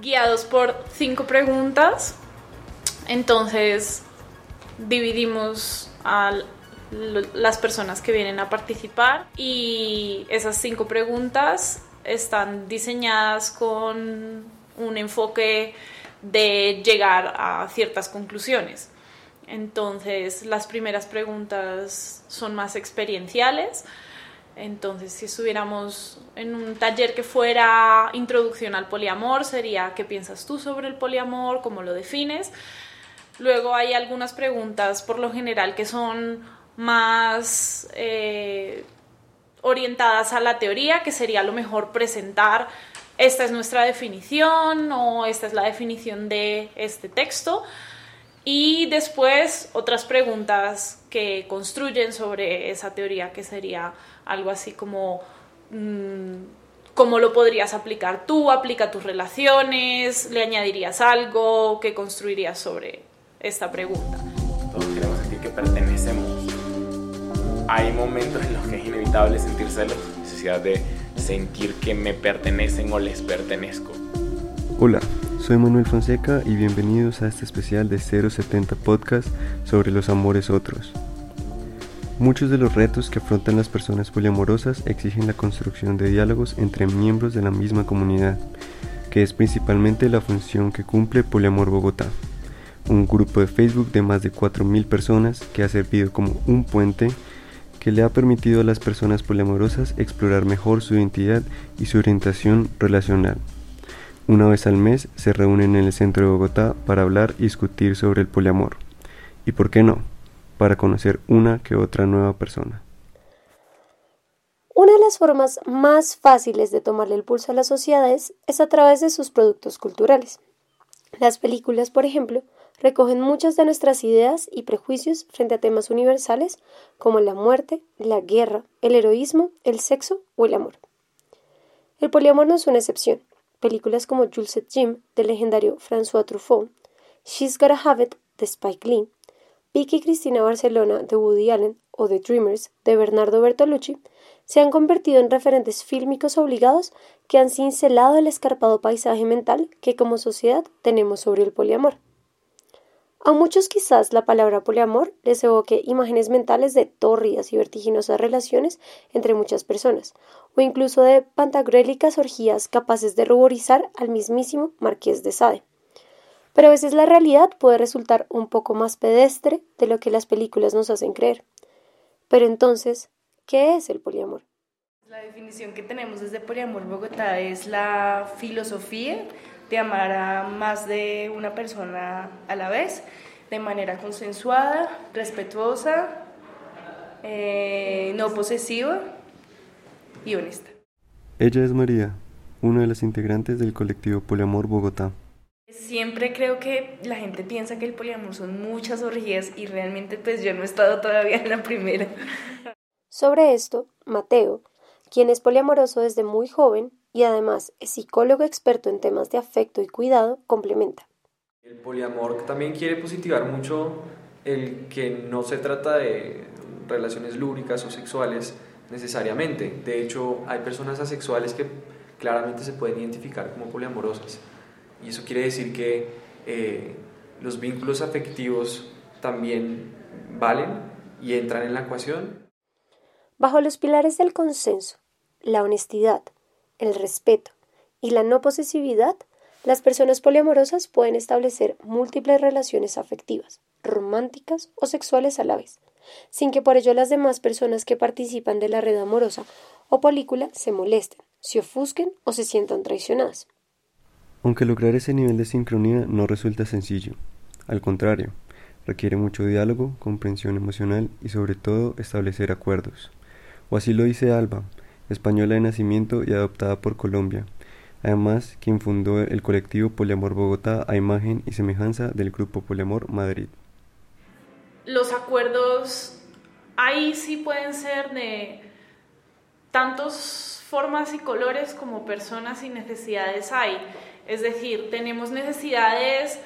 guiados por cinco preguntas. Entonces dividimos a las personas que vienen a participar y esas cinco preguntas están diseñadas con un enfoque de llegar a ciertas conclusiones. Entonces, las primeras preguntas son más experienciales. Entonces, si estuviéramos en un taller que fuera introducción al poliamor, sería ¿qué piensas tú sobre el poliamor? ¿Cómo lo defines? Luego hay algunas preguntas, por lo general, que son más eh, orientadas a la teoría, que sería lo mejor presentar esta es nuestra definición o esta es la definición de este texto. Y después otras preguntas que construyen sobre esa teoría, que sería algo así como mm, cómo lo podrías aplicar tú, aplica tus relaciones, le añadirías algo, qué construirías sobre esta pregunta. Todos queremos sentir que pertenecemos. Hay momentos en los que es inevitable sentir celos, necesidad de sentir que me pertenecen o les pertenezco. Hola, soy Manuel Fonseca y bienvenidos a este especial de 070 Podcast sobre los amores otros. Muchos de los retos que afrontan las personas poliamorosas exigen la construcción de diálogos entre miembros de la misma comunidad, que es principalmente la función que cumple Poliamor Bogotá, un grupo de Facebook de más de 4.000 personas que ha servido como un puente que le ha permitido a las personas poliamorosas explorar mejor su identidad y su orientación relacional. Una vez al mes se reúnen en el centro de Bogotá para hablar y discutir sobre el poliamor. ¿Y por qué no? Para conocer una que otra nueva persona. Una de las formas más fáciles de tomarle el pulso a las sociedades es a través de sus productos culturales. Las películas, por ejemplo, recogen muchas de nuestras ideas y prejuicios frente a temas universales como la muerte, la guerra, el heroísmo, el sexo o el amor. El poliamor no es una excepción. Películas como Jules Jim del legendario François Truffaut, She's Gotta Have It de Spike Lee, Vicky Cristina Barcelona de Woody Allen o The Dreamers de Bernardo Bertolucci se han convertido en referentes fílmicos obligados que han cincelado el escarpado paisaje mental que como sociedad tenemos sobre el poliamor. A muchos quizás la palabra poliamor les evoque imágenes mentales de tórridas y vertiginosas relaciones entre muchas personas, o incluso de pantagruélicas orgías capaces de ruborizar al mismísimo Marqués de Sade. Pero a veces la realidad puede resultar un poco más pedestre de lo que las películas nos hacen creer. Pero entonces, ¿qué es el poliamor? La definición que tenemos desde Poliamor Bogotá es la filosofía de amar a más de una persona a la vez, de manera consensuada, respetuosa, eh, no posesiva y honesta. Ella es María, una de las integrantes del colectivo Poliamor Bogotá. Siempre creo que la gente piensa que el poliamor son muchas orgías y realmente pues yo no he estado todavía en la primera. Sobre esto, Mateo, quien es poliamoroso desde muy joven, y además es psicólogo experto en temas de afecto y cuidado, complementa. El poliamor también quiere positivar mucho el que no se trata de relaciones lúbricas o sexuales necesariamente. De hecho, hay personas asexuales que claramente se pueden identificar como poliamorosas. Y eso quiere decir que eh, los vínculos afectivos también valen y entran en la ecuación. Bajo los pilares del consenso, la honestidad, el respeto y la no posesividad, las personas poliamorosas pueden establecer múltiples relaciones afectivas, románticas o sexuales a la vez, sin que por ello las demás personas que participan de la red amorosa o película se molesten, se ofusquen o se sientan traicionadas. Aunque lograr ese nivel de sincronía no resulta sencillo, al contrario, requiere mucho diálogo, comprensión emocional y sobre todo establecer acuerdos. O así lo dice Alba, española de nacimiento y adoptada por Colombia. Además, quien fundó el colectivo Poliamor Bogotá a imagen y semejanza del grupo Poliamor Madrid. Los acuerdos ahí sí pueden ser de tantas formas y colores como personas y necesidades hay. Es decir, tenemos necesidades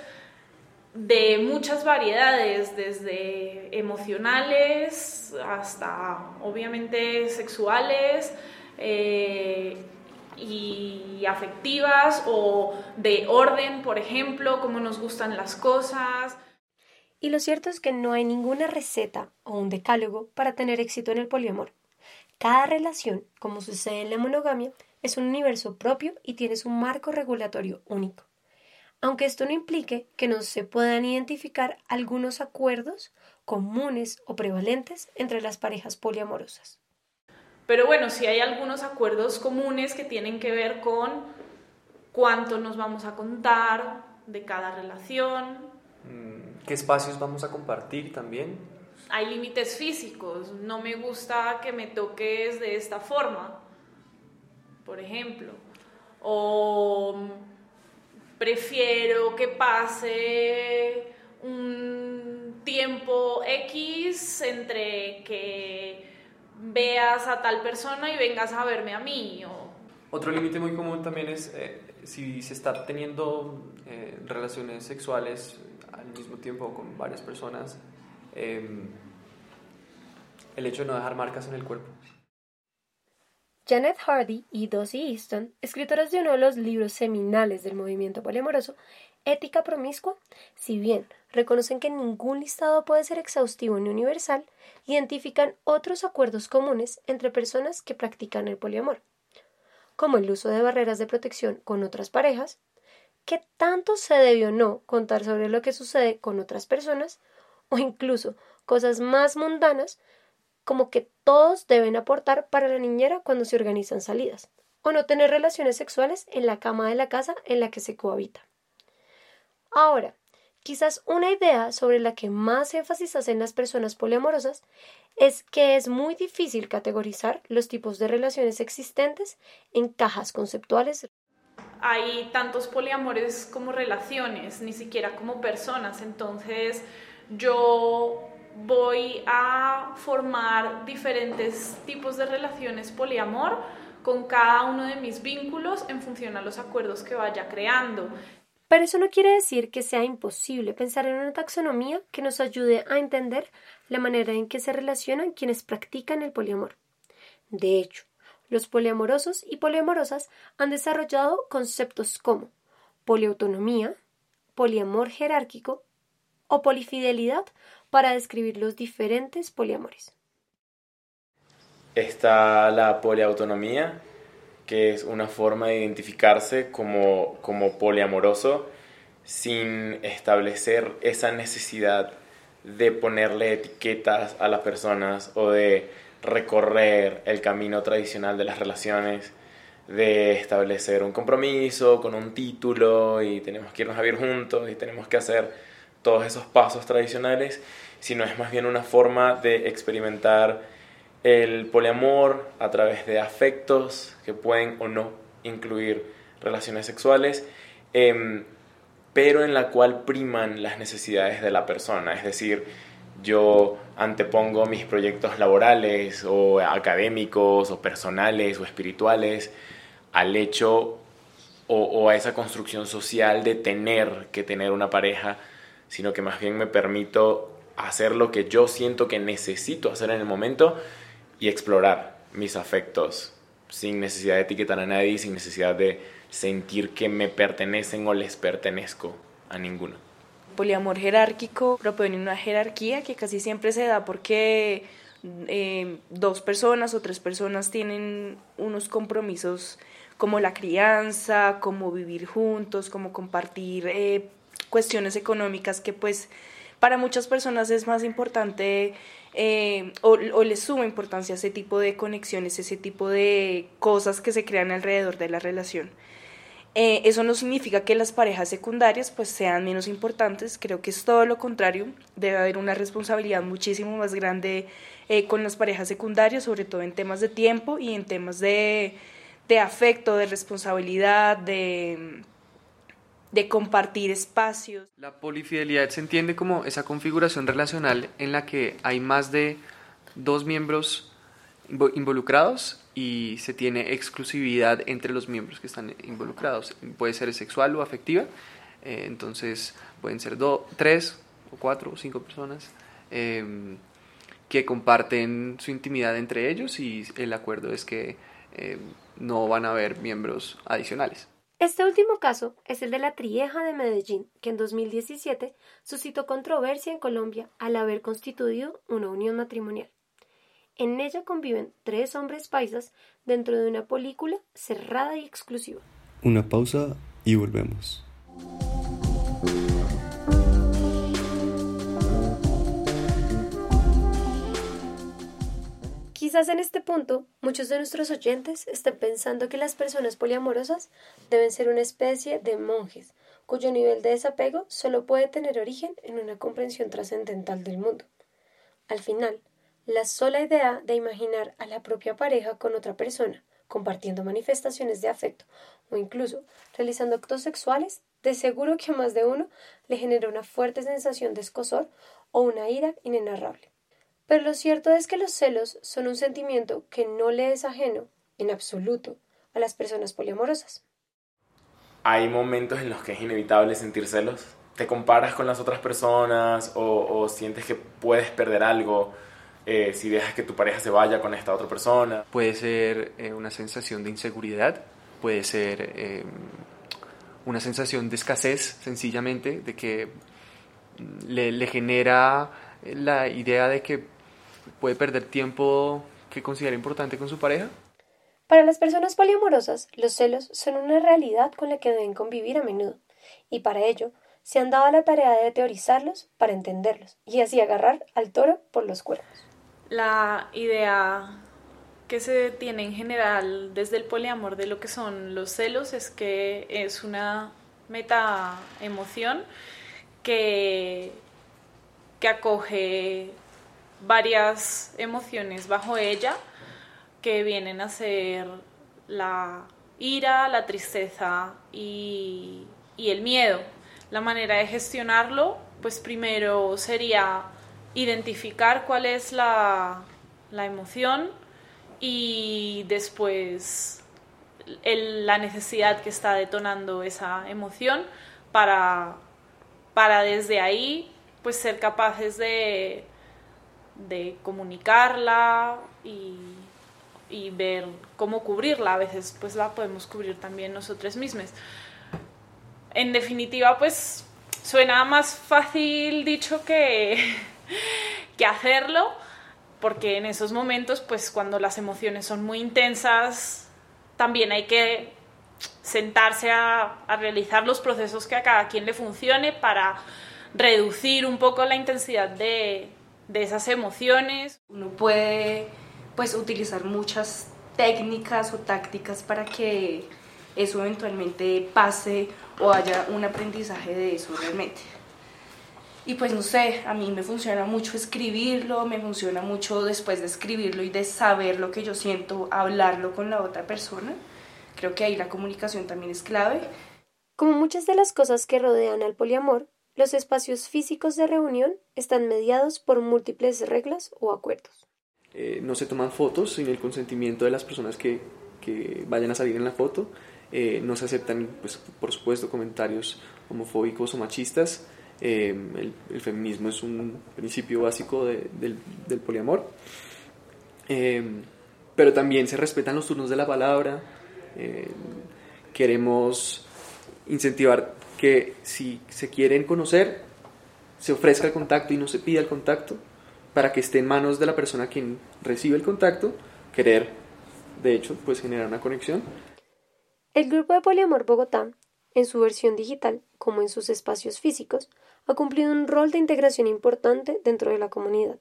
de muchas variedades, desde emocionales hasta obviamente sexuales, eh, y afectivas o de orden, por ejemplo, cómo nos gustan las cosas. Y lo cierto es que no hay ninguna receta o un decálogo para tener éxito en el poliamor. Cada relación, como sucede en la monogamia, es un universo propio y tiene su marco regulatorio único. Aunque esto no implique que no se puedan identificar algunos acuerdos comunes o prevalentes entre las parejas poliamorosas. Pero bueno, sí hay algunos acuerdos comunes que tienen que ver con cuánto nos vamos a contar de cada relación. Mm, ¿Qué espacios vamos a compartir también? Hay límites físicos. No me gusta que me toques de esta forma, por ejemplo. O prefiero que pase un tiempo X entre que veas a tal persona y vengas a verme a mí. Otro límite muy común también es eh, si se está teniendo eh, relaciones sexuales al mismo tiempo con varias personas, em, el hecho de no dejar marcas en el cuerpo. Janet Hardy y Dossie Easton, escritoras de uno de los libros seminales del movimiento poliamoroso, Ética Promiscua, si bien reconocen que ningún listado puede ser exhaustivo ni universal, identifican otros acuerdos comunes entre personas que practican el poliamor, como el uso de barreras de protección con otras parejas, que tanto se debe o no contar sobre lo que sucede con otras personas, o incluso cosas más mundanas como que todos deben aportar para la niñera cuando se organizan salidas, o no tener relaciones sexuales en la cama de la casa en la que se cohabita. Ahora, quizás una idea sobre la que más énfasis hacen las personas poliamorosas es que es muy difícil categorizar los tipos de relaciones existentes en cajas conceptuales. Hay tantos poliamores como relaciones, ni siquiera como personas, entonces yo voy a formar diferentes tipos de relaciones poliamor con cada uno de mis vínculos en función a los acuerdos que vaya creando. Pero eso no quiere decir que sea imposible pensar en una taxonomía que nos ayude a entender la manera en que se relacionan quienes practican el poliamor. De hecho, los poliamorosos y poliamorosas han desarrollado conceptos como poliautonomía, poliamor jerárquico o polifidelidad para describir los diferentes poliamores. Está la poliautonomía, que es una forma de identificarse como, como poliamoroso sin establecer esa necesidad de ponerle etiquetas a las personas o de recorrer el camino tradicional de las relaciones, de establecer un compromiso con un título y tenemos que irnos a vivir juntos y tenemos que hacer todos esos pasos tradicionales, sino es más bien una forma de experimentar el poliamor a través de afectos que pueden o no incluir relaciones sexuales, em, pero en la cual priman las necesidades de la persona. Es decir, yo antepongo mis proyectos laborales o académicos o personales o espirituales al hecho o, o, a esa construcción social de tener que tener una pareja, sino que más bien me permito hacer lo que yo siento que necesito hacer en el momento y explorar mis afectos sin necesidad de etiquetar a nadie, sin necesidad de sentir que me pertenecen o les pertenezco a ninguno. Poliamor jerárquico propone una jerarquía que casi siempre se da porque eh, dos personas o tres personas tienen unos compromisos como la crianza, como vivir juntos, como compartir eh, cuestiones económicas que pues para muchas personas es más importante eh, o, les suma importancia ese tipo de conexiones, ese tipo de cosas que se crean alrededor de la relación. Eh, eso no significa que las parejas secundarias pues sean menos importantes, creo que es todo lo contrario, debe haber una responsabilidad muchísimo más grande eh, con las parejas secundarias, sobre todo en temas de tiempo y en temas de, de afecto, de responsabilidad, de de compartir espacios. La polifidelidad se entiende como esa configuración relacional en la que hay más de dos miembros involucrados y se tiene exclusividad entre los miembros que están involucrados. Puede ser sexual o afectiva, eh, entonces pueden ser dos, tres o cuatro o cinco personas em, que comparten su intimidad entre ellos y el acuerdo es que em, no van a haber miembros adicionales. Este último caso es el de la Trieja de Medellín, que en 2017 suscitó controversia en Colombia al haber constituido una unión matrimonial. En ella conviven tres hombres paisas dentro de una película cerrada y exclusiva. Una pausa y volvemos. Quizás en este punto muchos de nuestros oyentes estén pensando que las personas poliamorosas deben ser una especie de monjes, cuyo nivel de desapego solo puede tener origen en una comprensión trascendental del mundo. Al final, la sola idea de imaginar a la propia pareja con otra persona, compartiendo manifestaciones de afecto o incluso realizando actos sexuales, de seguro que a más de uno le genera una fuerte sensación de escosor o una ira inenarrable. Pero lo cierto es que los celos son un sentimiento que no le es ajeno, en absoluto, a las personas poliamorosas. Hay momentos en los que es inevitable sentir celos. Te comparas con las otras personas o, o sientes que puedes perder algo eh, si dejas que tu pareja se vaya con esta otra persona. Puede ser eh, una sensación de inseguridad, puede ser eh, una sensación de escasez, sencillamente, de que mm, le, le genera la idea de que puede perder tiempo que considera importante con su pareja. Para las personas poliamorosas, los celos son una realidad con la que deben convivir a menudo, y para ello se han dado la tarea de teorizarlos para entenderlos y así agarrar al toro por los cuernos la idea que se tiene en general desde el poliamor de lo que son los celos es que es una meta emoción que, que acoge varias emociones bajo ella que vienen a ser la ira, la tristeza y, y el miedo. La manera de gestionarlo, pues primero sería identificar cuál es la, emoción y después la necesidad que está detonando esa emoción para, para desde ahí pues ser capaces de, de comunicarla y, y, ver cómo cubrirla. A veces pues la podemos cubrir también nosotros mismos. En definitiva pues suena más fácil dicho que, que hacerlo, porque en esos momentos, pues cuando las emociones son muy intensas, también hay que sentarse a, realizar los procesos que a cada quien le funcione para reducir un poco la intensidad de, de esas emociones. Uno puede pues utilizar muchas técnicas o tácticas para que eso eventualmente pase o haya un aprendizaje de eso realmente. Y pues no sé, a mí me funciona mucho escribirlo, me funciona mucho después de escribirlo y de saber lo que yo siento, hablarlo con la otra persona. Creo que ahí la comunicación también es clave. Como muchas de las cosas que rodean al poliamor, los espacios físicos de reunión están mediados por múltiples reglas o acuerdos. Eh, no se toman fotos sin el consentimiento de las personas que, que vayan a salir en la foto. Eh, no se aceptan, pues, por supuesto, comentarios homofóbicos o machistas. Em, el, feminismo es un principio básico del, poliamor. Em, pero también se respetan los turnos de la palabra. Em, queremos incentivar que si se quieren conocer, se ofrezca el contacto y no se pida el contacto, para que esté en manos de la persona quien recibe el contacto, querer, de hecho, pues generar una conexión. El grupo de Poliamor Bogotá en su versión digital como en sus espacios físicos, ha cumplido un rol de integración importante dentro de la comunidad.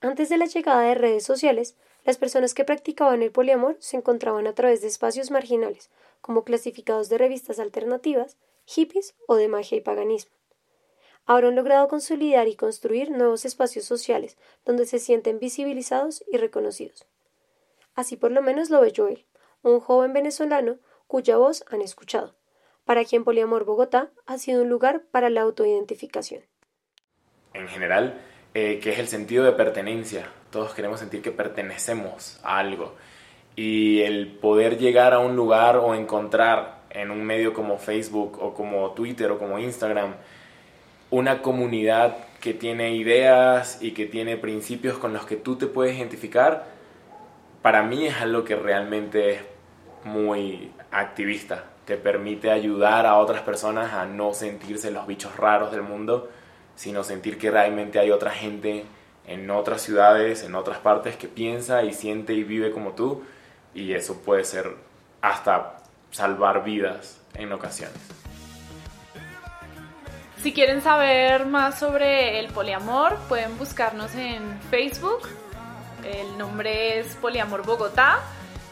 Antes de la llegada de redes sociales, las personas que practicaban el poliamor se encontraban a través de espacios marginales, como clasificados de revistas alternativas, hippies o de magia y paganismo. Ahora han logrado consolidar y construir nuevos espacios sociales donde se sienten visibilizados y reconocidos. Así por lo menos lo ve Joel, un joven venezolano cuya voz han escuchado para quien Poliamor Bogotá ha sido un lugar para la autoidentificación. En general, eh, que es el sentido de pertenencia. Todos queremos sentir que pertenecemos a algo. Y el poder llegar a un lugar o encontrar en un medio como Facebook o como Twitter o como Instagram una comunidad que tiene ideas y que tiene principios con los que tú te puedes identificar, para mí es algo que realmente muy activista. Te permite ayudar a otras personas a no sentirse los bichos raros del mundo, sino sentir que realmente hay otra gente en otras ciudades, en otras partes que piensa y siente y vive como tú. Y eso puede ser hasta salvar vidas en ocasiones. Si quieren saber más sobre el poliamor, pueden buscarnos en Facebook. El nombre es Poliamor Bogotá.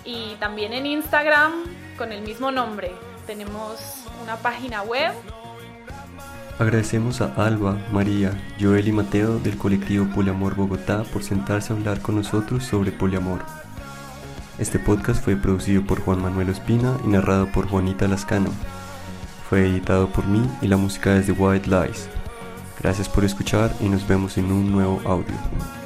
Y también en Instagram con el mismo nombre. Tenemos una página web. Agradecemos a Alba, María, Joel y Mateo del colectivo Poliamor Bogotá por sentarse a hablar con nosotros sobre poliamor. Este podcast fue producido por Juan Manuel Espina y narrado por Juanita Lascano. Fue editado por mí y la música es de White Lies. Gracias por escuchar y nos vemos en un nuevo audio.